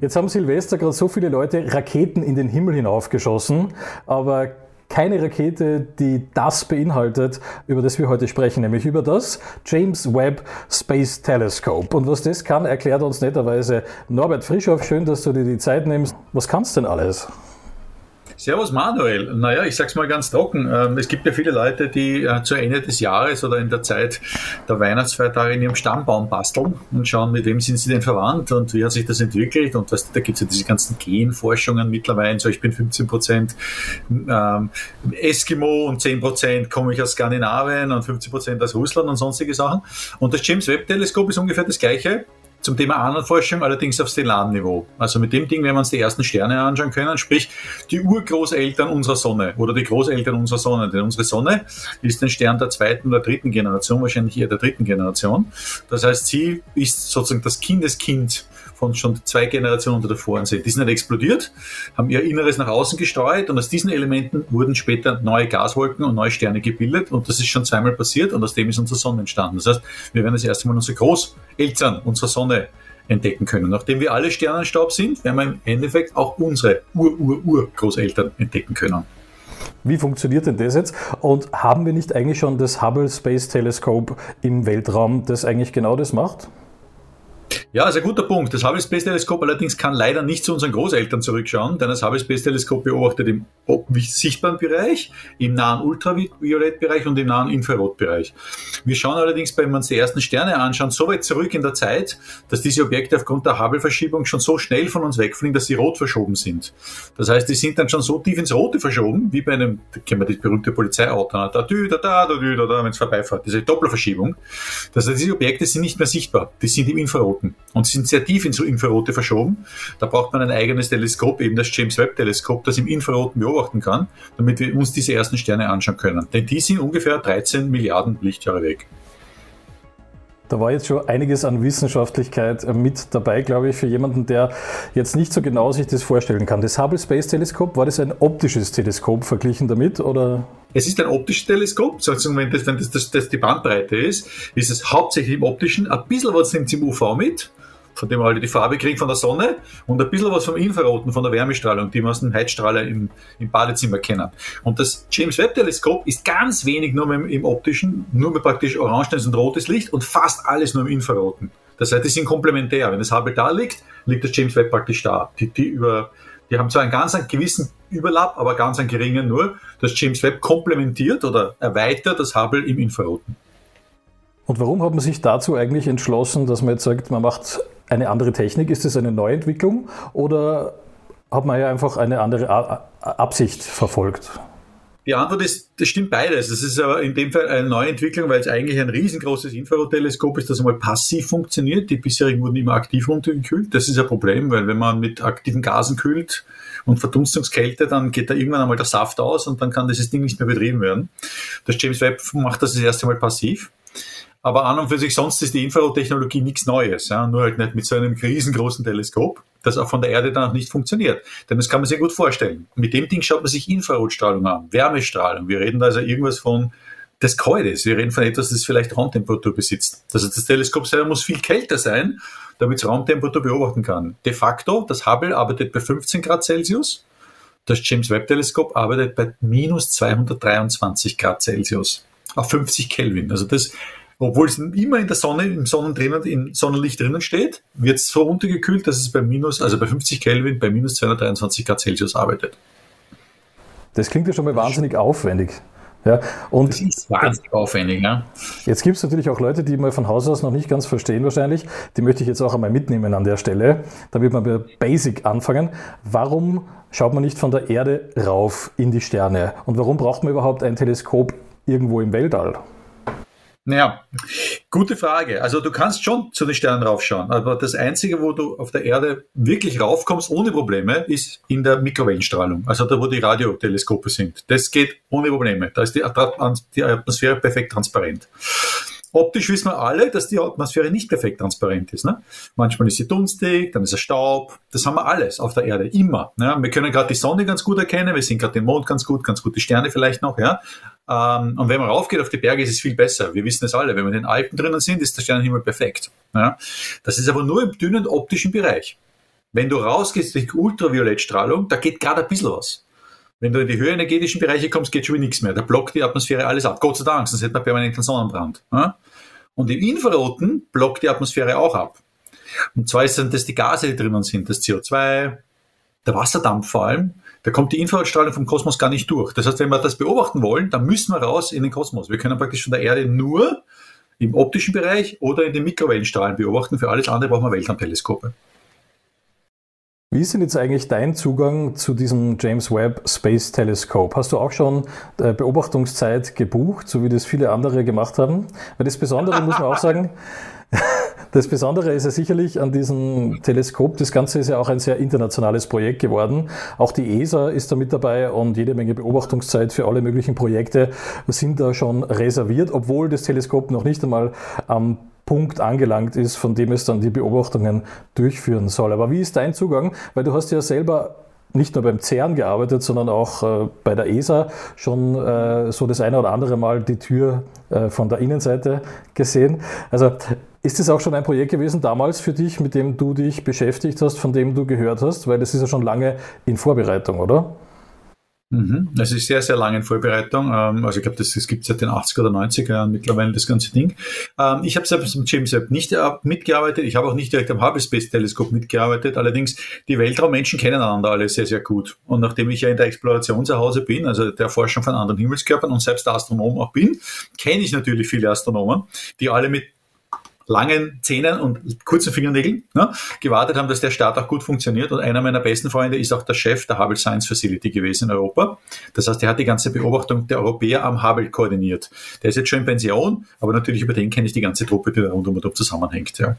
Jetzt haben Silvester gerade so viele Leute Raketen in den Himmel hinaufgeschossen, aber keine Rakete, die das beinhaltet, über das wir heute sprechen, nämlich über das James Webb Space Telescope. Und was das kann, erklärt uns netterweise Norbert Frischhoff. Schön, dass du dir die Zeit nimmst. Was kannst denn alles? Servus Manuel. Naja, ich sag's mal ganz trocken. Ähm, es gibt ja viele Leute, die äh, zu Ende des Jahres oder in der Zeit der Weihnachtsfeiertage in ihrem Stammbaum basteln und schauen, mit wem sind sie denn verwandt und wie hat sich das entwickelt. Und was, da gibt's ja diese ganzen Genforschungen mittlerweile. So, ich bin 15 Prozent ähm, Eskimo und 10 Prozent komme ich aus Skandinavien und 15 Prozent aus Russland und sonstige Sachen. Und das James Webb Teleskop ist ungefähr das gleiche zum Thema Ahnenforschung allerdings auf Stellarniveau. Also mit dem Ding werden wir uns die ersten Sterne anschauen können, sprich die Urgroßeltern unserer Sonne oder die Großeltern unserer Sonne. Denn unsere Sonne ist ein Stern der zweiten oder dritten Generation, wahrscheinlich eher der dritten Generation. Das heißt, sie ist sozusagen das Kindeskind von schon zwei Generationen davor sind. Die sind nicht explodiert, haben ihr Inneres nach außen gesteuert und aus diesen Elementen wurden später neue Gaswolken und neue Sterne gebildet und das ist schon zweimal passiert und aus dem ist unsere Sonne entstanden. Das heißt, wir werden das erste Mal unsere Großeltern unserer Sonne entdecken können. Nachdem wir alle Sternenstaub sind, werden wir im Endeffekt auch unsere Ur-Ur-Ur-Großeltern entdecken können. Wie funktioniert denn das jetzt? Und haben wir nicht eigentlich schon das Hubble Space Telescope im Weltraum, das eigentlich genau das macht? Ja, ist ein guter Punkt. Das Hubble Space Teleskop allerdings kann leider nicht zu unseren Großeltern zurückschauen, denn das Hubble Space Teleskop beobachtet im sichtbaren Bereich, im nahen Ultraviolettbereich und im nahen Infrarotbereich. Wir schauen allerdings, wenn wir uns die ersten Sterne anschauen, so weit zurück in der Zeit, dass diese Objekte aufgrund der Hubble-Verschiebung schon so schnell von uns wegfliegen, dass sie rot verschoben sind. Das heißt, die sind dann schon so tief ins Rote verschoben, wie bei einem, da kennen wir das berühmte Polizeiauto, da, da, da, da, da, da, da, wenn es vorbeifährt, diese Dopplerverschiebung. Das heißt, diese Objekte sind nicht mehr sichtbar, die sind im Infraroten und sind sehr tief ins Infrarote verschoben. Da braucht man ein eigenes Teleskop, eben das James Webb Teleskop, das im Infraroten beobachten kann, damit wir uns diese ersten Sterne anschauen können. Denn die sind ungefähr 13 Milliarden Lichtjahre weg. Da war jetzt schon einiges an Wissenschaftlichkeit äh, mit dabei, glaube ich, für jemanden, der jetzt nicht so genau sich das vorstellen kann. Das Hubble Space Teleskop, war das ein optisches Teleskop verglichen damit oder? Es ist ein optisches Teleskop, sozusagen, wenn das, wenn das, das, das die Bandbreite ist, ist es hauptsächlich im optischen, ein bisschen was nimmt es im UV mit, von dem wir die Farbe kriegen von der Sonne und ein bisschen was vom Infraroten, von der Wärmestrahlung, die wir aus dem Heizstrahler im, im Badezimmer kennen. Und das James Webb Teleskop ist ganz wenig nur im, im optischen, nur mit praktisch orangenes und rotes Licht und fast alles nur im Infraroten. Das heißt, die sind komplementär. Wenn das Hubble da liegt, liegt das James Webb praktisch da. Die, die, über, die haben zwar einen ganz einen gewissen Überlapp, aber ganz einen geringen nur. Das James Webb komplementiert oder erweitert das Hubble im Infraroten. Und warum hat man sich dazu eigentlich entschlossen, dass man jetzt sagt, man macht eine andere Technik? Ist das eine Neuentwicklung oder hat man ja einfach eine andere Absicht verfolgt? Die Antwort ist, das stimmt beides. Das ist aber in dem Fall eine Neuentwicklung, weil es eigentlich ein riesengroßes Infrarotteleskop ist, das einmal passiv funktioniert. Die bisherigen wurden immer aktiv runtergekühlt. Das ist ein Problem, weil wenn man mit aktiven Gasen kühlt und Verdunstungskälte, dann geht da irgendwann einmal der Saft aus und dann kann dieses Ding nicht mehr betrieben werden. Das James Webb macht das das erste Mal passiv. Aber an und für sich sonst ist die Infrarottechnologie nichts Neues, ja, nur halt nicht mit so einem riesengroßen Teleskop, das auch von der Erde dann auch nicht funktioniert. Denn das kann man sich gut vorstellen. Mit dem Ding schaut man sich Infrarotstrahlung an, Wärmestrahlung. Wir reden da also irgendwas von des Kaltes. Wir reden von etwas, das vielleicht Raumtemperatur besitzt. Heißt, das Teleskop selber muss viel kälter sein, damit es Raumtemperatur beobachten kann. De facto, das Hubble arbeitet bei 15 Grad Celsius. Das James Webb Teleskop arbeitet bei minus 223 Grad Celsius auf 50 Kelvin. Also das obwohl es immer in der Sonne, im im Sonnenlicht drinnen steht, wird es so runtergekühlt, dass es bei minus, also bei 50 Kelvin bei minus 223 Grad Celsius arbeitet. Das klingt ja schon mal wahnsinnig aufwendig. Ja, und das ist wahnsinnig aufwendig, ja. Jetzt gibt es natürlich auch Leute, die mal von Haus aus noch nicht ganz verstehen wahrscheinlich. Die möchte ich jetzt auch einmal mitnehmen an der Stelle, damit wir bei Basic anfangen. Warum schaut man nicht von der Erde rauf in die Sterne? Und warum braucht man überhaupt ein Teleskop irgendwo im Weltall? Naja, gute Frage. Also du kannst schon zu den Sternen raufschauen, aber das Einzige, wo du auf der Erde wirklich raufkommst ohne Probleme, ist in der Mikrowellenstrahlung, also da, wo die Radioteleskope sind. Das geht ohne Probleme. Da ist die Atmosphäre perfekt transparent. Optisch wissen wir alle, dass die Atmosphäre nicht perfekt transparent ist. Ne? Manchmal ist sie dunstig, dann ist es Staub. Das haben wir alles auf der Erde, immer. Ne? Wir können gerade die Sonne ganz gut erkennen, wir sehen gerade den Mond ganz gut, ganz gut die Sterne vielleicht noch. Ja? Ähm, und wenn man raufgeht auf die Berge, ist es viel besser. Wir wissen es alle. Wenn wir in den Alpen drinnen sind, ist der Sternenhimmel perfekt. Ja? Das ist aber nur im dünnen optischen Bereich. Wenn du rausgehst durch Ultraviolettstrahlung, da geht gerade ein bisschen was. Wenn du in die höherenergetischen Bereiche kommst, geht schon wieder nichts mehr. Da blockt die Atmosphäre alles ab. Gott sei Dank, sonst hätte man permanent einen Sonnenbrand. Und im Infraroten blockt die Atmosphäre auch ab. Und zwar sind das die Gase, die drinnen sind, das CO2, der Wasserdampf vor allem. Da kommt die Infrarotstrahlung vom Kosmos gar nicht durch. Das heißt, wenn wir das beobachten wollen, dann müssen wir raus in den Kosmos. Wir können praktisch von der Erde nur im optischen Bereich oder in den Mikrowellenstrahlen beobachten. Für alles andere brauchen wir Weltraumteleskope. Wie ist denn jetzt eigentlich dein Zugang zu diesem James Webb Space Telescope? Hast du auch schon äh, Beobachtungszeit gebucht, so wie das viele andere gemacht haben? Weil das Besondere muss man auch sagen, das Besondere ist ja sicherlich an diesem Teleskop, das Ganze ist ja auch ein sehr internationales Projekt geworden. Auch die ESA ist da mit dabei und jede Menge Beobachtungszeit für alle möglichen Projekte sind da schon reserviert, obwohl das Teleskop noch nicht einmal am Punkt angelangt ist, von dem es dann die Beobachtungen durchführen soll. Aber wie ist dein Zugang? Weil du hast ja selber nicht nur beim CERN gearbeitet, sondern auch äh, bei der ESA schon äh, so das eine oder andere Mal die Tür äh, von der Innenseite gesehen. Also ist es auch schon ein Projekt gewesen damals für dich, mit dem du dich beschäftigt hast, von dem du gehört hast? Weil das ist ja schon lange in Vorbereitung, oder? Mhm. Das ist sehr, sehr lange in Vorbereitung. Ähm, also ich glaube, das, das gibt es seit den 80er oder 90er Jahren mittlerweile, das ganze Ding. Ähm, ich habe selbst mit James Webb nicht äh, mitgearbeitet. Ich habe auch nicht direkt am Hubble Space Teleskop mitgearbeitet. Allerdings, die Weltraummenschen kennen einander alle sehr, sehr gut. Und nachdem ich ja in der Exploration zu Hause bin, also der Forschung von anderen Himmelskörpern und selbst Astronom auch bin, kenne ich natürlich viele Astronomen, die alle mit langen Zähnen und kurzen Fingernägeln ne, gewartet haben, dass der Start auch gut funktioniert. Und einer meiner besten Freunde ist auch der Chef der Hubble Science Facility gewesen in Europa. Das heißt, er hat die ganze Beobachtung der Europäer am Hubble koordiniert. Der ist jetzt schon in Pension, aber natürlich über den kenne ich die ganze Truppe, die da rund um und zusammenhängt. Ja.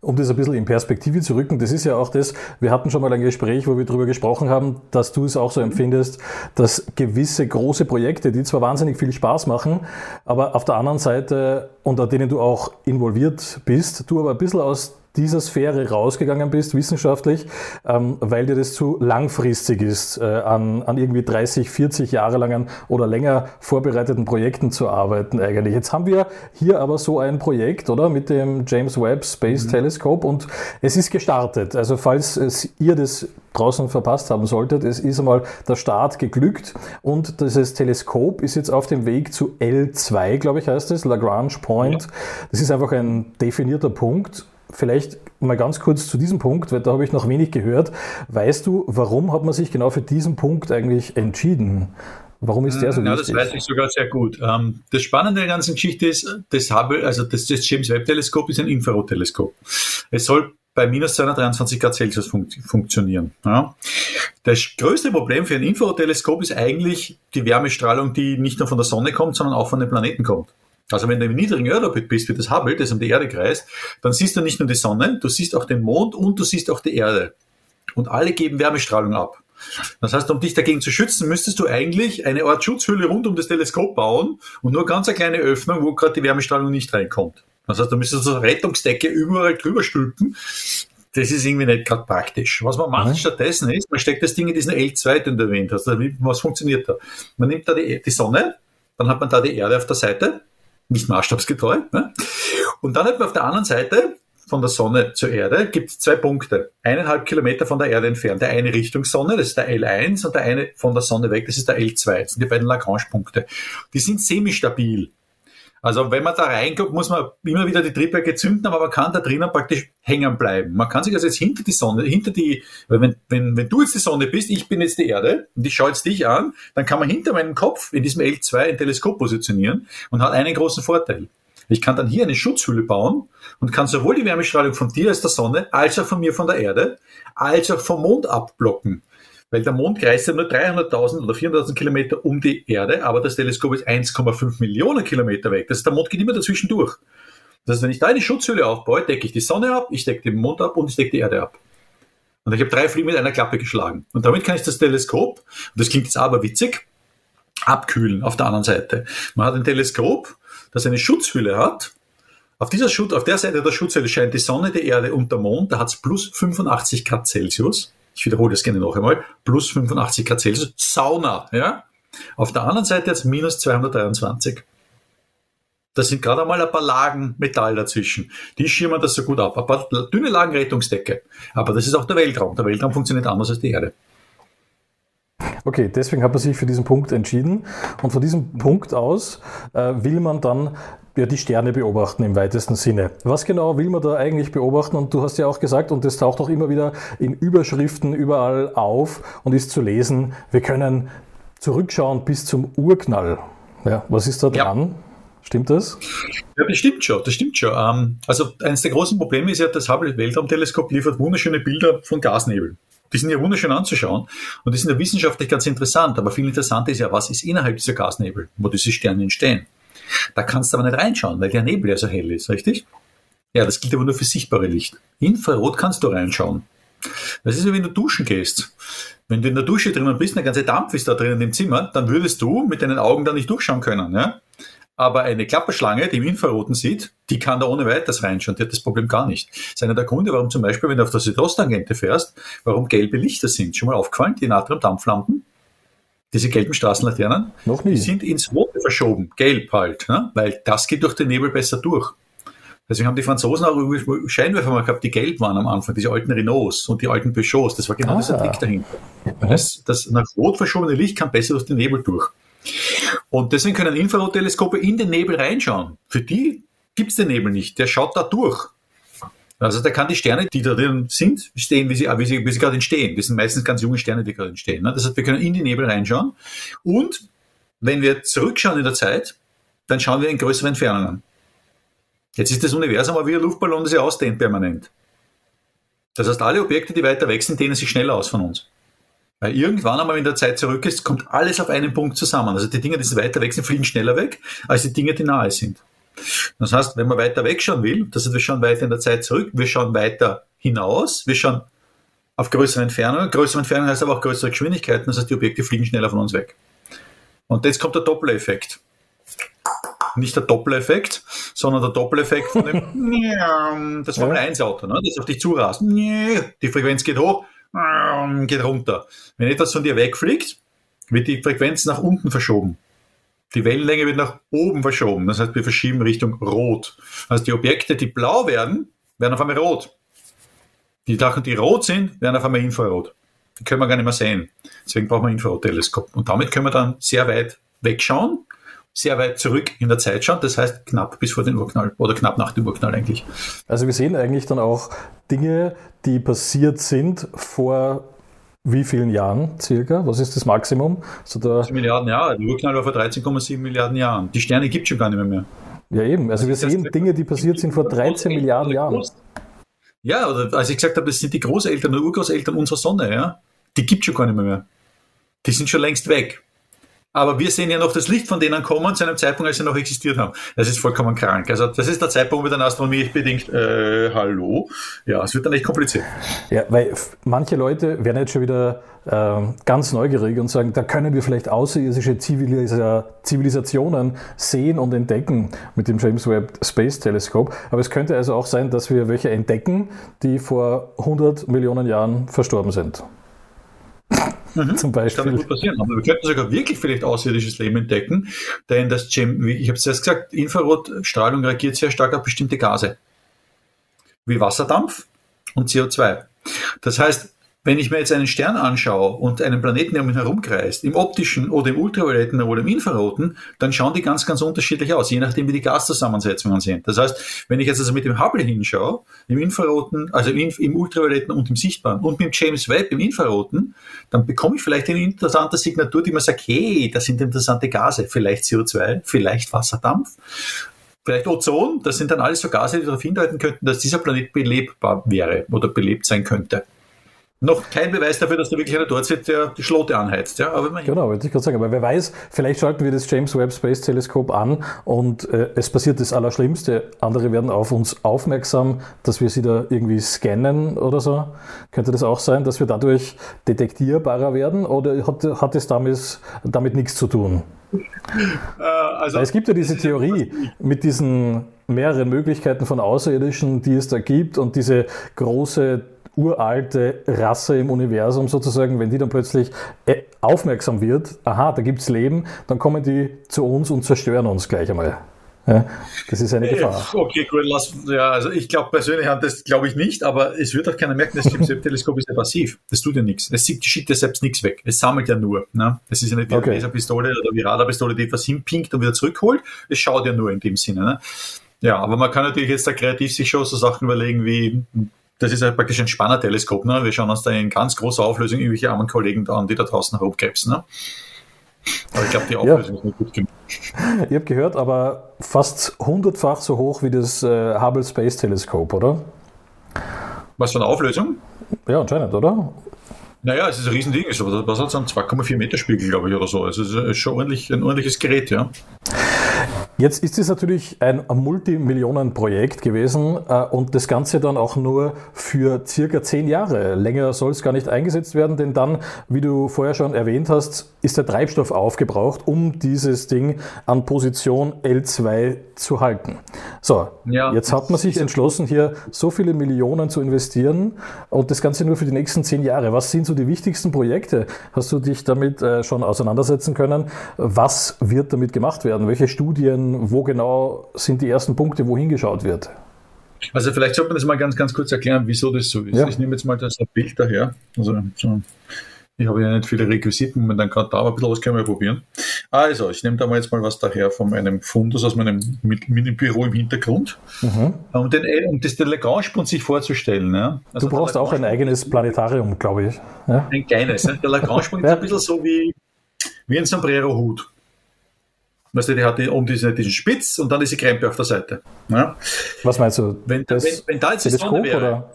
Um das ein bisschen in Perspektive zu rücken, das ist ja auch das, wir hatten schon mal ein Gespräch, wo wir darüber gesprochen haben, dass du es auch so empfindest, dass gewisse große Projekte, die zwar wahnsinnig viel Spaß machen, aber auf der anderen Seite, unter denen du auch involviert bist, du aber ein bisschen aus dieser Sphäre rausgegangen bist, wissenschaftlich, ähm, weil dir das zu langfristig ist, äh, an, an irgendwie 30, 40 Jahre langen oder länger vorbereiteten Projekten zu arbeiten eigentlich. Jetzt haben wir hier aber so ein Projekt, oder, mit dem James Webb Space mhm. Telescope und es ist gestartet. Also falls es, ihr das draußen verpasst haben solltet, es ist einmal der Start geglückt und dieses Teleskop ist jetzt auf dem Weg zu L2, glaube ich heißt es, Lagrange Point. Ja. Das ist einfach ein definierter Punkt Vielleicht mal ganz kurz zu diesem Punkt, weil da habe ich noch wenig gehört. Weißt du, warum hat man sich genau für diesen Punkt eigentlich entschieden? Warum ist der so ja, wichtig? Ja, das weiß ich sogar sehr gut. Ähm, das Spannende der ganzen Geschichte ist, das Hubble, also das, das James Webb Teleskop ist ein Infrarotteleskop. Es soll bei minus 223 Grad Celsius fun funktionieren. Ja. Das größte Problem für ein Infrarotteleskop ist eigentlich die Wärmestrahlung, die nicht nur von der Sonne kommt, sondern auch von den Planeten kommt. Also wenn du im niedrigen Erdorbit bist, wie das Hubble, das um die Erde kreist, dann siehst du nicht nur die Sonne, du siehst auch den Mond und du siehst auch die Erde. Und alle geben Wärmestrahlung ab. Das heißt, um dich dagegen zu schützen, müsstest du eigentlich eine Art Schutzhülle rund um das Teleskop bauen und nur ganz eine kleine Öffnung, wo gerade die Wärmestrahlung nicht reinkommt. Das heißt, du müsstest so eine Rettungsdecke überall drüber stülpen. Das ist irgendwie nicht gerade praktisch. Was man macht mhm. stattdessen ist, man steckt das Ding in diesen L2, den du erwähnt hast. Was funktioniert da? Man nimmt da die, die Sonne, dann hat man da die Erde auf der Seite, nicht maßstabsgetreu. Ne? Und dann hat man auf der anderen Seite von der Sonne zur Erde gibt es zwei Punkte. Eineinhalb Kilometer von der Erde entfernt. Der eine Richtung Sonne, das ist der L1, und der eine von der Sonne weg, das ist der L2. Das sind die beiden Lagrange-Punkte. Die sind semi-stabil. Also wenn man da reinguckt, muss man immer wieder die Triebwerke zünden, aber man kann da drinnen praktisch hängen bleiben. Man kann sich also jetzt hinter die Sonne, hinter die, wenn, wenn, wenn du jetzt die Sonne bist, ich bin jetzt die Erde und ich schaue jetzt dich an, dann kann man hinter meinem Kopf in diesem L2 ein Teleskop positionieren und hat einen großen Vorteil. Ich kann dann hier eine Schutzhülle bauen und kann sowohl die Wärmestrahlung von dir als der Sonne, als auch von mir von der Erde, als auch vom Mond abblocken. Weil der Mond kreist ja nur 300.000 oder 400.000 Kilometer um die Erde, aber das Teleskop ist 1,5 Millionen Kilometer weg. Das heißt, der Mond geht immer dazwischen durch. Das heißt, wenn ich da eine Schutzhülle aufbaue, decke ich die Sonne ab, ich decke den Mond ab und ich decke die Erde ab. Und ich habe drei Fliegen mit einer Klappe geschlagen. Und damit kann ich das Teleskop, und das klingt jetzt aber witzig, abkühlen auf der anderen Seite. Man hat ein Teleskop, das eine Schutzhülle hat. Auf dieser Schutz, auf der Seite der Schutzhülle scheint die Sonne, die Erde und der Mond. Da hat es plus 85 Grad Celsius ich wiederhole das gerne noch einmal, plus 85 Grad Celsius, Sauna, ja. Auf der anderen Seite jetzt minus 223. Da sind gerade einmal ein paar Lagen Metall dazwischen. Die schirmen das so gut ab. Ein paar dünne Lagen Rettungsdecke. Aber das ist auch der Weltraum. Der Weltraum funktioniert anders als die Erde. Okay, deswegen hat man sich für diesen Punkt entschieden. Und von diesem Punkt aus äh, will man dann ja, die Sterne beobachten im weitesten Sinne. Was genau will man da eigentlich beobachten? Und du hast ja auch gesagt, und das taucht auch immer wieder in Überschriften überall auf und ist zu lesen, wir können zurückschauen bis zum Urknall. Ja, was ist da dran? Ja. Stimmt das? Ja, das stimmt schon. Das stimmt schon. Ähm, also eines der großen Probleme ist ja, das Hubble Weltraumteleskop liefert wunderschöne Bilder von Gasnebel. Die sind ja wunderschön anzuschauen und die sind ja wissenschaftlich ganz interessant. Aber viel interessanter ist ja, was ist innerhalb dieser Gasnebel, wo diese Sterne entstehen. Da kannst du aber nicht reinschauen, weil der Nebel ja so hell ist, richtig? Ja, das gilt aber nur für sichtbare Licht. Infrarot kannst du reinschauen. Das ist wie wenn du duschen gehst. Wenn du in der Dusche drinnen bist, der ganze Dampf ist da drinnen im Zimmer, dann würdest du mit deinen Augen da nicht durchschauen können. Ja? Aber eine Klapperschlange, die im Infraroten sieht, die kann da ohne weiteres reinschauen. Die hat das Problem gar nicht. Das ist einer der Gründe, warum zum Beispiel, wenn du auf der Südosttangente fährst, warum gelbe Lichter sind. Schon mal aufgefallen, die Natriumdampflampen? Diese gelben Straßenlaternen? Noch nie. Die sind ins Rote verschoben. Gelb halt. Ne? Weil das geht durch den Nebel besser durch. Deswegen haben die Franzosen auch Scheinwerfer mal gehabt, die gelb waren am Anfang, diese alten Renaults und die alten Peugeots. Das war genau ah. dieser Trick dahinter. Das, das nach rot verschobene Licht kann besser durch den Nebel durch. Und deswegen können Infrarotteleskope in den Nebel reinschauen. Für die gibt es den Nebel nicht. Der schaut da durch. Also der kann die Sterne, die da drin sind, stehen, wie sie, wie sie, wie sie gerade entstehen. Das sind meistens ganz junge Sterne, die gerade entstehen. Ne? Das heißt, wir können in den Nebel reinschauen. Und wenn wir zurückschauen in der Zeit, dann schauen wir in größere Entfernungen. Jetzt ist das Universum aber wie ein Luftballon, das sich ausdehnt permanent. Das heißt, alle Objekte, die weiter weg sind, dehnen sich schneller aus von uns. Weil irgendwann einmal, wenn der Zeit zurück ist, kommt alles auf einen Punkt zusammen. Also die Dinge, die weiter weg sind, fliegen schneller weg, als die Dinge, die nahe sind. Das heißt, wenn man weiter wegschauen will, das heißt, wir schauen weiter in der Zeit zurück, wir schauen weiter hinaus, wir schauen auf größere Entfernungen. Größere Entfernungen heißt aber auch größere Geschwindigkeiten, das heißt, die Objekte fliegen schneller von uns weg. Und jetzt kommt der Doppeleffekt. Nicht der Doppeleffekt, sondern der Doppeleffekt von dem das Formel 1 Auto, ne, das auf dich zurast. Die Frequenz geht hoch, geht runter. Wenn etwas von dir wegfliegt, wird die Frequenz nach unten verschoben. Die Wellenlänge wird nach oben verschoben. Das heißt, wir verschieben Richtung Rot. Also die Objekte, die blau werden, werden auf einmal rot. Die Sachen, die rot sind, werden auf einmal Infrarot. Die können wir gar nicht mehr sehen. Deswegen brauchen wir Infrarotteleskop. Und damit können wir dann sehr weit wegschauen, sehr weit zurück in der Zeit schauen. Das heißt knapp bis vor den Urknall oder knapp nach dem Urknall eigentlich. Also wir sehen eigentlich dann auch Dinge, die passiert sind vor wie vielen Jahren circa? Was ist das Maximum? Also da Milliarden Jahre. Der Urknall war vor 13,7 Milliarden Jahren. Die Sterne gibt es schon gar nicht mehr. mehr. Ja, eben. Also, also wir sehen Dinge, die passiert sind vor 13 Milliarden Jahren. Ja, oder als ich gesagt habe, das sind die Großeltern oder Urgroßeltern unserer Sonne, ja. Die gibt es schon gar nicht mehr, mehr. Die sind schon längst weg. Aber wir sehen ja noch das Licht von denen kommen zu einem Zeitpunkt, als sie noch existiert haben. Das ist vollkommen krank. Also das ist der Zeitpunkt, wo dann Astronomie bedingt, äh, hallo. Ja, es wird dann echt kompliziert. Ja, weil manche Leute werden jetzt schon wieder äh, ganz neugierig und sagen, da können wir vielleicht außerirdische Zivilisa Zivilisationen sehen und entdecken mit dem James Webb Space Telescope. Aber es könnte also auch sein, dass wir welche entdecken, die vor 100 Millionen Jahren verstorben sind. Mhm. Zum Beispiel. Kann gut passieren. Aber wir könnten sogar wirklich vielleicht außerirdisches Leben entdecken, denn das, wie ich habe es erst gesagt, Infrarotstrahlung reagiert sehr stark auf bestimmte Gase, wie Wasserdampf und CO2. Das heißt, wenn ich mir jetzt einen Stern anschaue und einen Planeten, der um ihn herumkreist, im optischen oder im ultravioletten oder im infraroten, dann schauen die ganz, ganz unterschiedlich aus, je nachdem, wie die Gaszusammensetzungen sind. Das heißt, wenn ich jetzt also mit dem Hubble hinschaue, im infraroten, also im, im ultravioletten und im sichtbaren und mit dem James Webb im infraroten, dann bekomme ich vielleicht eine interessante Signatur, die mir sagt, hey, das sind interessante Gase, vielleicht CO2, vielleicht Wasserdampf. Vielleicht Ozon, das sind dann alles so Gase, die darauf hindeuten könnten, dass dieser Planet belebbar wäre oder belebt sein könnte noch kein Beweis dafür, dass da wirklich einer dort sitzt, der die Schlote anheizt. Ja, aber genau, wollte ich gerade sagen. Aber wer weiß, vielleicht schalten wir das James Webb Space Teleskop an und äh, es passiert das Allerschlimmste. Andere werden auf uns aufmerksam, dass wir sie da irgendwie scannen oder so. Könnte das auch sein, dass wir dadurch detektierbarer werden oder hat, hat es damit, damit nichts zu tun? Äh, also, es gibt ja diese Theorie mit diesen mehreren Möglichkeiten von Außerirdischen, die es da gibt und diese große uralte Rasse im Universum sozusagen, wenn die dann plötzlich äh, aufmerksam wird, aha, da gibt es Leben, dann kommen die zu uns und zerstören uns gleich einmal. Ja, das ist eine Gefahr. Okay, gut, lass, ja, also ich glaube persönlich an das glaube ich nicht, aber es wird auch keiner merken, das James Teleskop ist ja passiv. Das tut ja nichts. Es schickt ja selbst nichts weg. Es sammelt ja nur. Ne? Das ist ja nicht wie okay. eine Laserpistole oder wie Radarpistole, die etwas hinpinkt und wieder zurückholt. Es schaut ja nur in dem Sinne. Ne? Ja, aber man kann natürlich jetzt da kreativ sich schon so Sachen überlegen wie, das ist ja praktisch ein Spannerteleskop. Ne? Wir schauen uns da in ganz großer Auflösung irgendwelche armen Kollegen da an, die da draußen herumkrebsen. Ne? Aber ich glaube, die Auflösung ja. ist nicht gut genug. Ich habe gehört, aber fast hundertfach so hoch wie das äh, Hubble Space Teleskop, oder? Was für eine Auflösung? Ja, anscheinend, oder? Naja, es ist ein Riesending, was hat es an 2,4 Meter Spiegel, glaube ich, oder so. Also es ist schon ordentlich, ein ordentliches Gerät, ja. Jetzt ist es natürlich ein Multimillionenprojekt gewesen äh, und das Ganze dann auch nur für circa zehn Jahre. Länger soll es gar nicht eingesetzt werden, denn dann, wie du vorher schon erwähnt hast, ist der Treibstoff aufgebraucht, um dieses Ding an Position L2 zu halten. So, ja, jetzt hat man sich entschlossen, hier so viele Millionen zu investieren und das Ganze nur für die nächsten zehn Jahre. Was sind so die wichtigsten Projekte? Hast du dich damit äh, schon auseinandersetzen können? Was wird damit gemacht werden? Welche Studien? Wo genau sind die ersten Punkte, wo hingeschaut wird? Also vielleicht sollte man das mal ganz, ganz kurz erklären, wieso das so ist. Ja. Ich nehme jetzt mal das Bild daher. Also so ich habe ja nicht viele Requisiten dann gerade da, aber ein bisschen was können wir probieren. Also, ich nehme da mal jetzt mal was daher von einem Fundus aus meinem Mini-Büro im Hintergrund. Mhm. Um, den, um das Lagrange-Punkt sich vorzustellen. Ja. Also du brauchst auch ein eigenes Planetarium, glaube ich. Ja? Ein kleines. Ne? Der Lagrange-Punkt ja. ist ein bisschen so wie, wie ein Sombrero-Hut. Weißt du, die hat oben diesen, diesen Spitz und dann diese Krempe auf der Seite. Ja? Was meinst du? Wenn, wenn, wenn da jetzt die Sonne wäre, oder?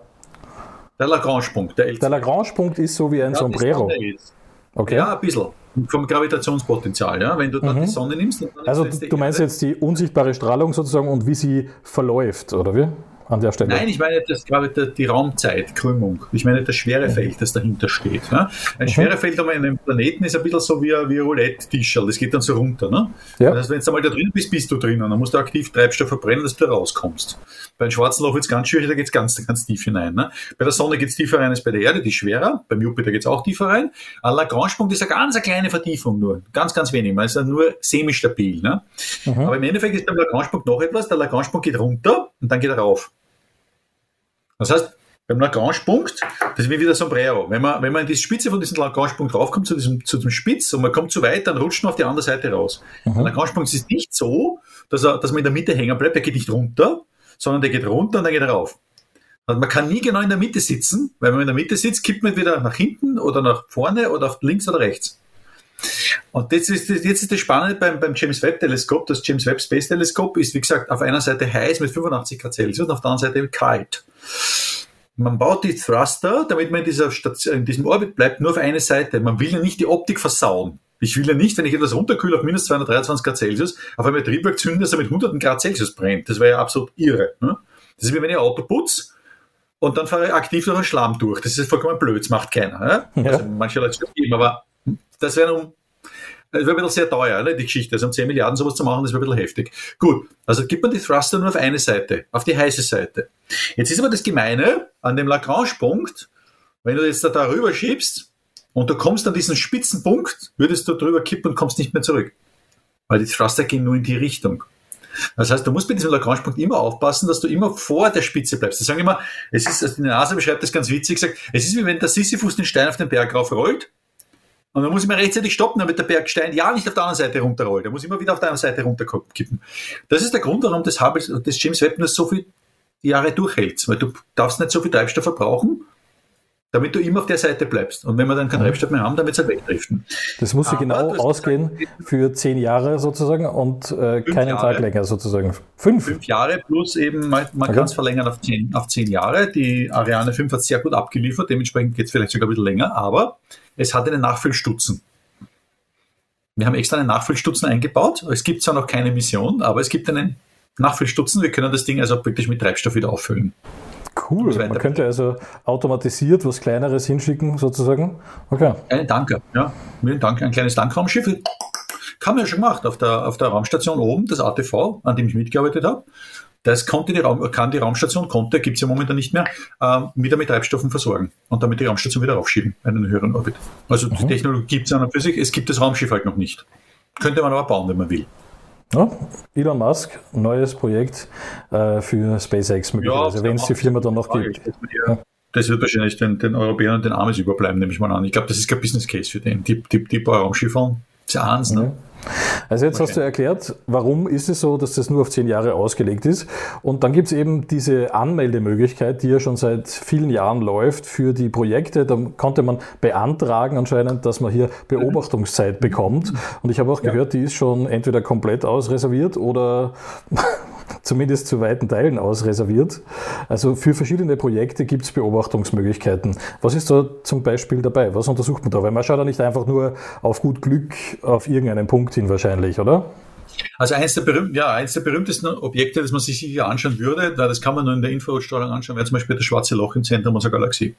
Der Lagrange-Punkt. Der, der Lagrange-Punkt ist so wie ein ja, Sombrero. Okay. Ja, ein bisschen. Vom Gravitationspotenzial, ja. Wenn du dann mhm. die Sonne nimmst. also du meinst jetzt die unsichtbare Strahlung sozusagen und wie sie verläuft, oder wie? An der Stelle. Nein, ich meine das gerade die Raumzeitkrümmung. Ich meine das Schwerefeld, das dahinter steht. Ne? Ein mhm. Schwerefeld um einen Planeten ist ein bisschen so wie ein, wie ein Roulette-Tischerl. Das geht dann so runter. Ne? Ja. Das heißt, wenn du einmal da drin bist, bist du drinnen. Dann musst du aktiv Treibstoff verbrennen, dass du da rauskommst. Bei einem schwarzen Loch wird es ganz schwierig, da geht es ganz, ganz tief hinein. Ne? Bei der Sonne geht es tiefer rein als bei der Erde, die ist schwerer. Beim Jupiter geht es auch tiefer rein. Ein Lagrange-Punkt ist eine ganz eine kleine Vertiefung nur. Ganz, ganz wenig. Man ist ja nur semi-stabil. Ne? Mhm. Aber im Endeffekt ist beim Lagrange-Punkt noch etwas. Der Lagrange-Punkt geht runter und dann geht er rauf. Das heißt, beim Lagrange-Punkt, das ist wie wieder Sombrero. Wenn man, wenn man in die Spitze von diesem Lagrange-Punkt raufkommt, zu diesem, zu diesem Spitz, und man kommt zu weit, dann rutscht man auf die andere Seite raus. Mhm. Der Lagrange-Punkt ist nicht so, dass, er, dass man in der Mitte hängen bleibt, der geht nicht runter, sondern der geht runter und dann geht er rauf. Also man kann nie genau in der Mitte sitzen, weil wenn man in der Mitte sitzt, kippt man entweder nach hinten oder nach vorne oder auf links oder rechts. Und das ist, jetzt ist das Spannende beim, beim James Webb Teleskop. Das James Webb Space Teleskop ist, wie gesagt, auf einer Seite heiß mit 85 Grad Celsius und auf der anderen Seite kalt. Man baut die Thruster, damit man in, dieser Station, in diesem Orbit bleibt, nur auf eine Seite. Man will ja nicht die Optik versauen. Ich will ja nicht, wenn ich etwas runterkühle auf minus 223 Grad Celsius, auf einmal Triebwerk zünden, dass er mit 100 Grad Celsius brennt. Das wäre ja absolut irre. Ne? Das ist wie wenn ein Auto putze und dann fahre ich aktiv durch den Schlamm durch. Das ist vollkommen blöd, das macht keiner. Ja? Also manche Leute es geben, aber das wäre um das wäre ein bisschen sehr teuer, ne, die Geschichte. Also um 10 Milliarden sowas zu machen, das wäre ein bisschen heftig. Gut, also gibt man die Thruster nur auf eine Seite, auf die heiße Seite. Jetzt ist aber das Gemeine an dem Lagrange-Punkt, wenn du jetzt da darüber schiebst und du kommst an diesen Spitzenpunkt, würdest du drüber kippen und kommst nicht mehr zurück. Weil die Thruster gehen nur in die Richtung. Das heißt, du musst bei diesem Lagrange-Punkt immer aufpassen, dass du immer vor der Spitze bleibst. Das sagen immer, es ist, also die Nase beschreibt das ganz witzig, sagt, es ist wie wenn der Sisyphus den Stein auf den Berg raufrollt und dann muss ich mir rechtzeitig stoppen, damit der Bergstein ja nicht auf der anderen Seite runterrollt. Er muss immer wieder auf der anderen Seite runterkippen. Das ist der Grund, warum das, Hubble, das James Webb nur so viele Jahre durchhält. Weil du darfst nicht so viel Treibstoff verbrauchen, damit du immer auf der Seite bleibst. Und wenn wir dann keinen mhm. Treibstoff mehr haben, dann wird es halt wegdriften. Das muss ja genau ausgehen für zehn Jahre sozusagen und äh, keinen Jahre. Tag länger sozusagen. Fünf? Fünf Jahre plus eben, man, man okay. kann es verlängern auf zehn, auf zehn Jahre. Die Ariane 5 hat sehr gut abgeliefert, dementsprechend geht es vielleicht sogar ein bisschen länger, aber es hat einen Nachfüllstutzen. Wir haben extra einen Nachfüllstutzen eingebaut. Es gibt zwar noch keine Mission, aber es gibt einen Nachfüllstutzen. Wir können das Ding also wirklich mit Treibstoff wieder auffüllen. Cool. Man könnte also automatisiert was Kleineres hinschicken, sozusagen. Okay. Ein Danke, ja. Ein Danke, ein kleines Dankraumschiff. Haben wir ja schon gemacht auf der, auf der Raumstation oben, das ATV, an dem ich mitgearbeitet habe. Das konnte die Raum, kann die Raumstation, konnte, gibt es ja momentan nicht mehr, äh, wieder mit Treibstoffen versorgen und damit die Raumstation wieder aufschieben in einen höheren Orbit. Also mhm. die Technologie gibt es an und für sich, es gibt das Raumschiff halt noch nicht. Könnte man aber bauen, wenn man will. Ja, Elon Musk, neues Projekt äh, für SpaceX möglicherweise, ja, wenn es die Firma dann noch gibt. Ja. Das wird wahrscheinlich den, den Europäern und den Amis überbleiben, nehme ich mal an. Ich glaube, das ist kein Business Case für den. Die, die, die paar Raumschiffe, ja eins, ne? Also jetzt okay. hast du erklärt, warum ist es so, dass das nur auf zehn Jahre ausgelegt ist. Und dann gibt es eben diese Anmeldemöglichkeit, die ja schon seit vielen Jahren läuft für die Projekte. Da konnte man beantragen anscheinend, dass man hier Beobachtungszeit bekommt. Und ich habe auch gehört, die ist schon entweder komplett ausreserviert oder zumindest zu weiten Teilen ausreserviert. Also für verschiedene Projekte gibt es Beobachtungsmöglichkeiten. Was ist da zum Beispiel dabei? Was untersucht man da? Weil man schaut ja nicht einfach nur auf gut Glück auf irgendeinen Punkt hin wahrscheinlich, oder? Also eins der, berühmten, ja, eins der berühmtesten Objekte, das man sich sicher anschauen würde, das kann man nur in der Infrarotstrahlung anschauen, wäre zum Beispiel das schwarze Loch im Zentrum unserer Galaxie.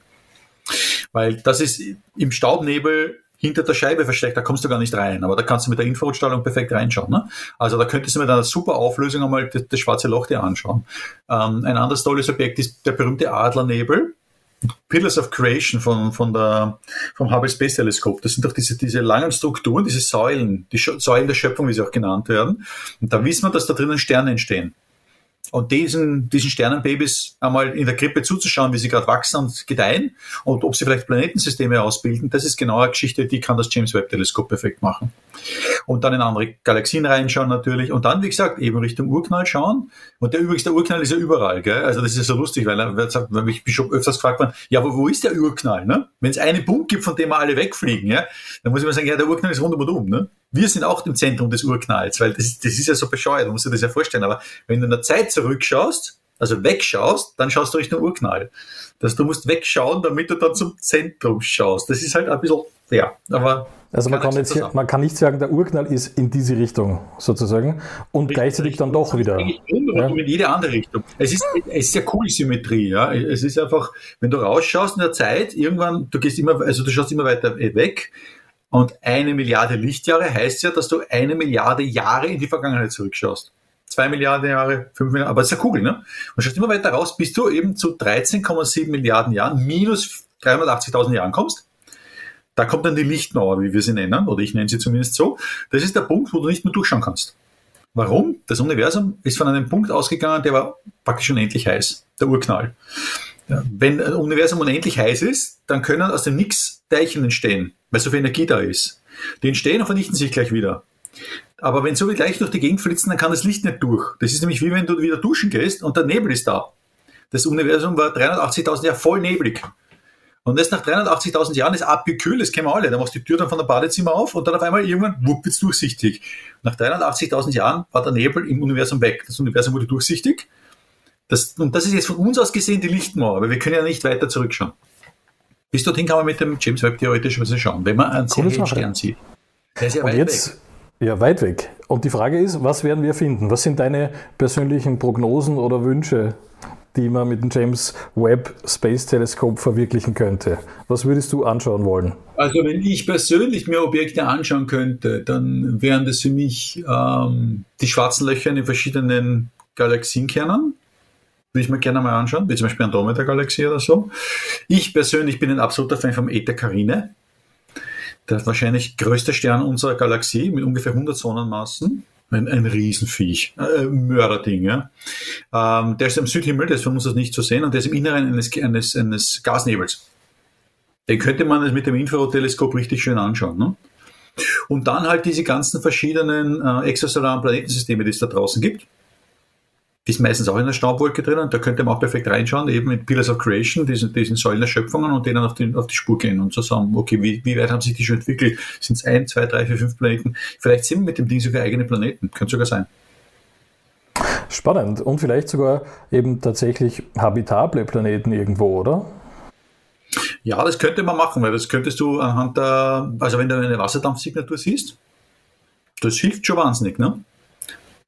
Weil das ist im Staubnebel hinter der Scheibe versteckt, da kommst du gar nicht rein, aber da kannst du mit der Infrarotstrahlung perfekt reinschauen. Ne? Also da könntest du mit einer super Auflösung einmal das, das schwarze Loch dir anschauen. Ähm, ein anderes tolles Objekt ist der berühmte Adlernebel. Pillars of Creation von, von der, vom Hubble Space Teleskop. Das sind doch diese, diese langen Strukturen, diese Säulen, die Säulen der Schöpfung, wie sie auch genannt werden. Und da wissen wir, dass da drinnen Sterne entstehen. Und diesen, diesen Sternenbabys einmal in der Krippe zuzuschauen, wie sie gerade wachsen und gedeihen und ob sie vielleicht Planetensysteme ausbilden, das ist genau eine Geschichte, die kann das James Webb Teleskop perfekt machen. Und dann in andere Galaxien reinschauen natürlich und dann, wie gesagt, eben Richtung Urknall schauen. Und der übrigens, der Urknall ist ja überall, gell? Also das ist ja so lustig, weil, weil ich schon öfters gefragt worden, ja, aber wo ist der Urknall, ne? Wenn es einen Punkt gibt, von dem wir alle wegfliegen, ja, dann muss ich mal sagen, ja, der Urknall ist rund um und um, ne? Wir sind auch im Zentrum des Urknalls, weil das, das ist ja so bescheuert, man muss sich das ja vorstellen. Aber wenn du in der Zeit zurückschaust, also wegschaust, dann schaust du Richtung Urknall. Das, du musst wegschauen, damit du dann zum Zentrum schaust. Das ist halt ein bisschen, ja, aber. Also man kann, jetzt hier, man kann nicht sagen, der Urknall ist in diese Richtung sozusagen und Richtig, gleichzeitig dann doch wieder. Ja. In jede andere Richtung. Es ist, es ist ja cool Symmetrie, ja. Es ist einfach, wenn du rausschaust in der Zeit, irgendwann, du gehst immer, also du schaust immer weiter weg und eine Milliarde Lichtjahre heißt ja, dass du eine Milliarde Jahre in die Vergangenheit zurückschaust. Zwei Milliarden Jahre, fünf Milliarden, aber es ist eine Kugel, ne? Und schaust immer weiter raus, bis du eben zu 13,7 Milliarden Jahren minus 380.000 Jahren kommst. Da kommt dann die Lichtmauer, wie wir sie nennen, oder ich nenne sie zumindest so. Das ist der Punkt, wo du nicht mehr durchschauen kannst. Warum? Das Universum ist von einem Punkt ausgegangen, der war praktisch unendlich heiß. Der Urknall. Wenn ein Universum unendlich heiß ist, dann können aus dem Nix Teilchen entstehen, weil so viel Energie da ist. Die entstehen und vernichten sich gleich wieder. Aber wenn so viel gleich durch die Gegend flitzen, dann kann das Licht nicht durch. Das ist nämlich wie wenn du wieder duschen gehst und der Nebel ist da. Das Universum war 380.000 Jahre voll neblig. Und erst nach 380.000 Jahren ist abgekühlt, das kennen wir alle. Da machst du die Tür dann von der Badezimmer auf und dann auf einmal irgendwann, wupp, wird's durchsichtig. Nach 380.000 Jahren war der Nebel im Universum weg. Das Universum wurde durchsichtig das, und das ist jetzt von uns aus gesehen die Lichtmauer, aber wir können ja nicht weiter zurückschauen. Bis dorthin kann man mit dem James Webb theoretisch was schauen, wenn man einen sehr Stern sieht. Der ist ja und weit jetzt, weg. Ja, weit weg. Und die Frage ist, was werden wir finden? Was sind deine persönlichen Prognosen oder Wünsche, die man mit dem James Webb Space Teleskop verwirklichen könnte? Was würdest du anschauen wollen? Also wenn ich persönlich mir Objekte anschauen könnte, dann wären das für mich ähm, die schwarzen Löcher in den verschiedenen Galaxienkernen würde ich mir gerne mal anschauen, wie zum Beispiel Andromeda-Galaxie oder so. Ich persönlich bin ein absoluter Fan vom Eta Carinae. Der wahrscheinlich größte Stern unserer Galaxie mit ungefähr 100 Sonnenmassen. Ein, ein Riesenviech, äh, Mörderding. Ja. Ähm, der ist im Südhimmel, von uns aus nicht zu sehen, und der ist im Inneren eines, eines, eines Gasnebels. Den könnte man mit dem Infrarotteleskop richtig schön anschauen. Ne? Und dann halt diese ganzen verschiedenen äh, extrasolaren Planetensysteme, die es da draußen gibt die ist meistens auch in der Staubwolke drin und da könnte man auch perfekt reinschauen, eben mit Pillars of Creation, diesen, diesen Säulen der Schöpfungen und denen auf die, auf die Spur gehen und so sagen, okay, wie, wie weit haben sich die schon entwickelt? Sind es ein, zwei, drei, vier, fünf Planeten? Vielleicht sind mit dem Ding sogar eigene Planeten, könnte sogar sein. Spannend und vielleicht sogar eben tatsächlich habitable Planeten irgendwo, oder? Ja, das könnte man machen, weil das könntest du anhand der, also wenn du eine Wasserdampfsignatur siehst, das hilft schon wahnsinnig, ne?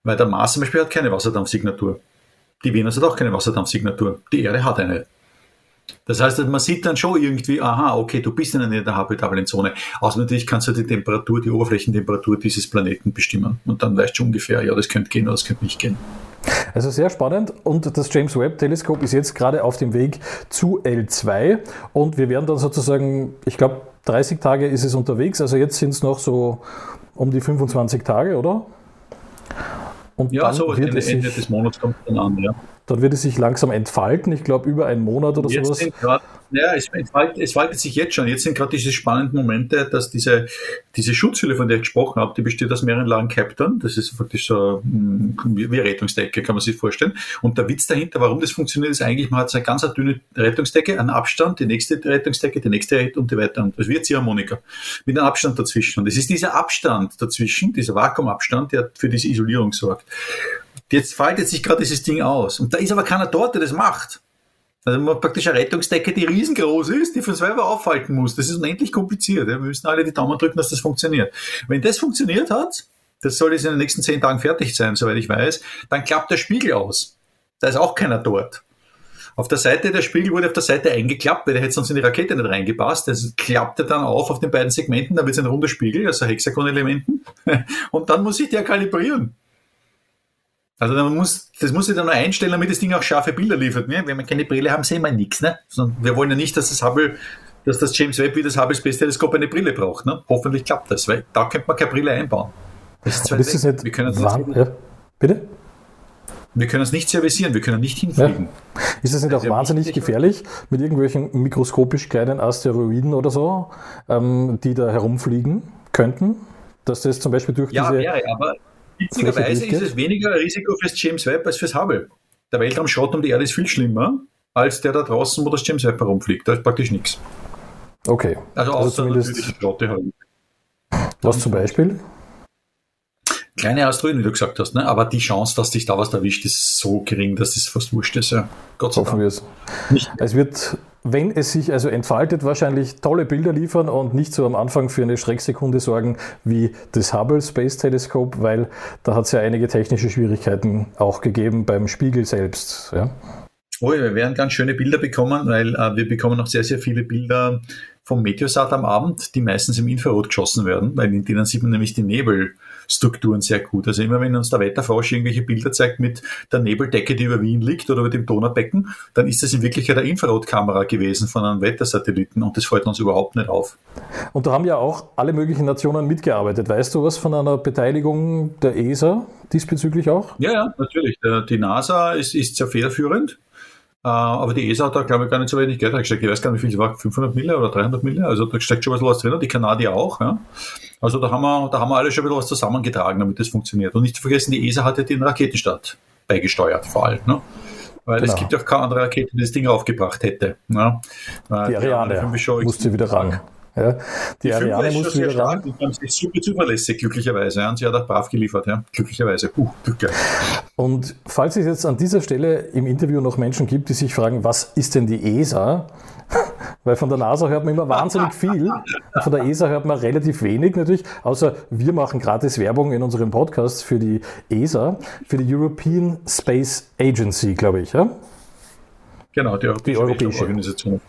Weil der Mars zum Beispiel hat keine Wasserdampfsignatur. Die Venus hat auch keine Wasserdampfsignatur. Die Erde hat eine. Das heißt, man sieht dann schon irgendwie, aha, okay, du bist in einer habitablen Zone. Außer natürlich kannst du die Temperatur, die Oberflächentemperatur dieses Planeten bestimmen. Und dann weißt du ungefähr, ja, das könnte gehen oder das könnte nicht gehen. Also sehr spannend und das James Webb Teleskop ist jetzt gerade auf dem Weg zu L2 und wir werden dann sozusagen, ich glaube 30 Tage ist es unterwegs, also jetzt sind es noch so um die 25 Tage, oder? Und ja, dann so wird Ende, es sich, Ende des Monats kommt dann an, ja. dann wird es sich langsam entfalten. Ich glaube, über einen Monat oder Jetzt sowas. sind grad, ja, es es entfaltet sich jetzt schon. Jetzt sind gerade diese spannenden Momente, dass diese, diese Schutzhülle, von der ich gesprochen habe, die besteht aus mehreren Lagen Captain. Das ist praktisch so mm, wie wie Rettungsdecke, kann man sich vorstellen. Und der Witz dahinter, warum das funktioniert, ist eigentlich, man hat so eine ganz dünne Rettungsdecke, einen Abstand, die nächste Rettungsdecke, die nächste Rett- und die weiter. Und Das wird Ziehharmonika. Mit einem Abstand dazwischen. Und es ist dieser Abstand dazwischen, dieser Vakuumabstand, der für diese Isolierung sorgt. Jetzt faltet sich gerade dieses Ding aus. Und da ist aber keiner dort, der das macht. Also man praktisch eine Rettungsdecke, die riesengroß ist, die von selber aufhalten muss. Das ist unendlich kompliziert. Wir müssen alle die Daumen drücken, dass das funktioniert. Wenn das funktioniert hat, das soll jetzt in den nächsten zehn Tagen fertig sein, soweit ich weiß, dann klappt der Spiegel aus. Da ist auch keiner dort. Auf der Seite, der Spiegel wurde auf der Seite eingeklappt, weil der hätte sonst in die Rakete nicht reingepasst. Das klappte dann auf auf den beiden Segmenten, da wird es ein runder Spiegel, also Hexagon-Elementen. Und dann muss ich der kalibrieren. Also man muss, das muss ich dann nur einstellen, damit das Ding auch scharfe Bilder liefert. Ne? Wenn wir keine Brille haben, sehen wir nichts. Ne? Sondern wir wollen ja nicht, dass das Hubble, dass das James Webb wie das Hubble Space Teleskop eine Brille braucht. Ne? Hoffentlich klappt das, weil da könnte man keine Brille einbauen. Das ist, ist das nicht wir können es wann, nicht, ja. Bitte? wir können es nicht servicieren, wir können nicht hinfliegen. Ist es nicht auch ja wahnsinnig wichtig. gefährlich mit irgendwelchen mikroskopisch kleinen Asteroiden oder so, ähm, die da herumfliegen könnten? Dass das zum Beispiel durch Ja, diese. wäre, aber witzigerweise ist es weniger ein Risiko fürs James Webb als fürs Hubble. Der Weltraumschrott um die Erde ist viel schlimmer als der da draußen, wo das James Webb herumfliegt. Da ist praktisch nichts. Okay. Also, Also außer zumindest- Schrotte halt. Was zum Beispiel? Kleine Asteroiden, wie du gesagt hast, ne? aber die Chance, dass dich da was erwischt, ist so gering, dass es fast wurscht ist. Ja. Gott sei Hoffen Dank. wir es. Nicht. Es wird, wenn es sich also entfaltet, wahrscheinlich tolle Bilder liefern und nicht so am Anfang für eine Schrecksekunde sorgen wie das Hubble Space Telescope, weil da hat es ja einige technische Schwierigkeiten auch gegeben beim Spiegel selbst. Ja? Oh, ja, wir werden ganz schöne Bilder bekommen, weil äh, wir bekommen noch sehr, sehr viele Bilder vom Meteosat am Abend, die meistens im Infrarot geschossen werden, weil in denen sieht man nämlich die Nebelstrukturen sehr gut. Also immer wenn uns der Wetterfrosch irgendwelche Bilder zeigt mit der Nebeldecke, die über Wien liegt oder über dem Donaubecken, dann ist das in Wirklichkeit eine Infrarotkamera gewesen von einem Wettersatelliten und das fällt uns überhaupt nicht auf. Und da haben ja auch alle möglichen Nationen mitgearbeitet. Weißt du was von einer Beteiligung der ESA diesbezüglich auch? Ja, ja, natürlich. Die NASA ist, ist sehr federführend. Äh, Aber die ESA hat da, glaube ich, gar nicht so wenig Geld reingesteckt. Ich weiß gar nicht, wie viel es war, 500 Mille oder 300 Mille. Also da steckt schon was drin. Die Kanadier auch. Ja. Also da haben, wir, da haben wir alle schon wieder was zusammengetragen, damit das funktioniert. Und nicht zu vergessen, die ESA hat ja den Raketenstart beigesteuert, vor allem. Ne? Weil es Genau. gibt ja auch keine andere Rakete, die das Ding aufgebracht hätte. Ne? Die Ariane schon musste wieder ran. Ja, die, Die Ariane sehr wieder ran. und sie ist super zuverlässig, glücklicherweise. Und sie hat auch brav geliefert, ja. glücklicherweise. Puh, Glück. Und falls es jetzt an dieser Stelle im Interview noch Menschen gibt, die sich fragen, was ist denn die ESA? Weil von der NASA hört man immer wahnsinnig viel und von der ESA hört man relativ wenig natürlich, außer wir machen gratis Werbung in unserem Podcast für die ESA, für die European Space Agency, glaube ich. Ja? Genau, die Europäische, europäische. Organisation.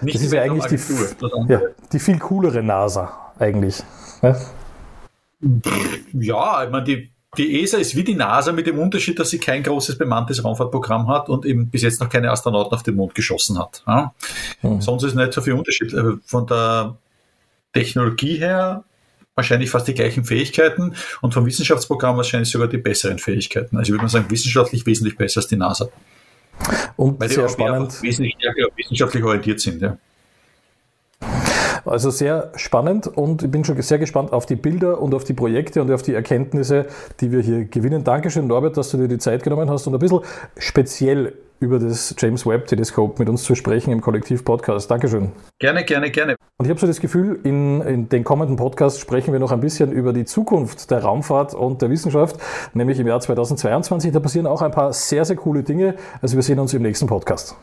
Nicht Das ist ja eigentlich die, ja, die viel coolere NASA eigentlich. Ja? Ja, ich meine, die, die ESA ist wie die NASA mit dem Unterschied, dass sie kein großes bemanntes Raumfahrtprogramm hat und eben bis jetzt noch keine Astronauten auf den Mond geschossen hat. Ja? Hm. Sonst ist nicht so viel Unterschied. Äh, Von der Technologie her wahrscheinlich fast die gleichen Fähigkeiten und vom Wissenschaftsprogramm wahrscheinlich sogar die besseren Fähigkeiten. Also ich würde mal sagen, wissenschaftlich wesentlich besser als die NASA. Und Weil sehr spannend. wesentlich stärker wissenschaftlich orientiert sind. Ja. Also sehr spannend und ich bin schon sehr gespannt auf die Bilder und auf die Projekte und auf die Erkenntnisse, die wir hier gewinnen. Dankeschön, Norbert, dass du dir die Zeit genommen hast und ein bisschen speziell über das James Webb Teleskop mit uns zu sprechen im Kollektiv-Podcast. Dankeschön. Gerne, gerne, gerne. Und ich habe so das Gefühl, in, in den kommenden Podcasts sprechen wir noch ein bisschen über die Zukunft der Raumfahrt und der Wissenschaft, nämlich im Jahr 2022. Da passieren auch ein paar sehr, sehr coole Dinge. Also wir sehen uns im nächsten Podcast.